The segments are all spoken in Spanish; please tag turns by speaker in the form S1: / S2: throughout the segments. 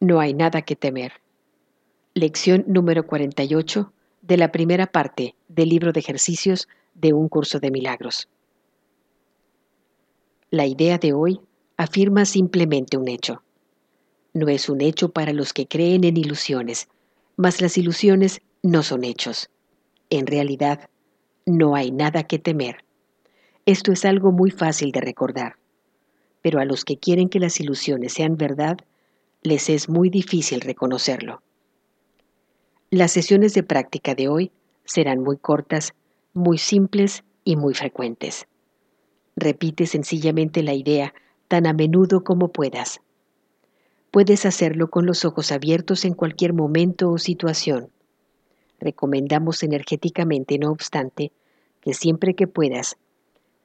S1: No hay nada que temer. Lección número 48 de la primera parte del libro de ejercicios de un curso de milagros. La idea de hoy afirma simplemente un hecho. No es un hecho para los que creen en ilusiones, mas las ilusiones no son hechos. En realidad, no hay nada que temer. Esto es algo muy fácil de recordar, pero a los que quieren que las ilusiones sean verdad, les es muy difícil reconocerlo. Las sesiones de práctica de hoy serán muy cortas, muy simples y muy frecuentes. Repite sencillamente la idea tan a menudo como puedas. Puedes hacerlo con los ojos abiertos en cualquier momento o situación. Recomendamos energéticamente, no obstante, que siempre que puedas,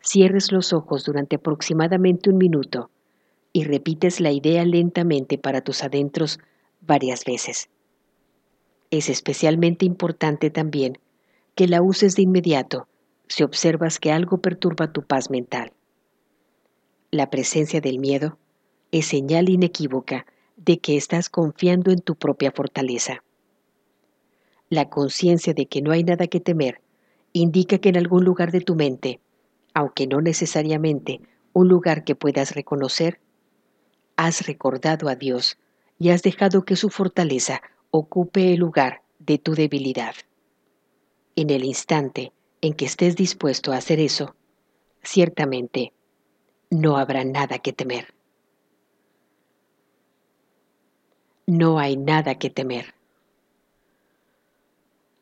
S1: cierres los ojos durante aproximadamente un minuto y repites la idea lentamente para tus adentros varias veces. Es especialmente importante también que la uses de inmediato si observas que algo perturba tu paz mental. La presencia del miedo es señal inequívoca de que estás confiando en tu propia fortaleza. La conciencia de que no hay nada que temer indica que en algún lugar de tu mente, aunque no necesariamente un lugar que puedas reconocer, has recordado a Dios y has dejado que su fortaleza ocupe el lugar de tu debilidad. En el instante en que estés dispuesto a hacer eso, ciertamente no habrá nada que temer. No hay nada que temer.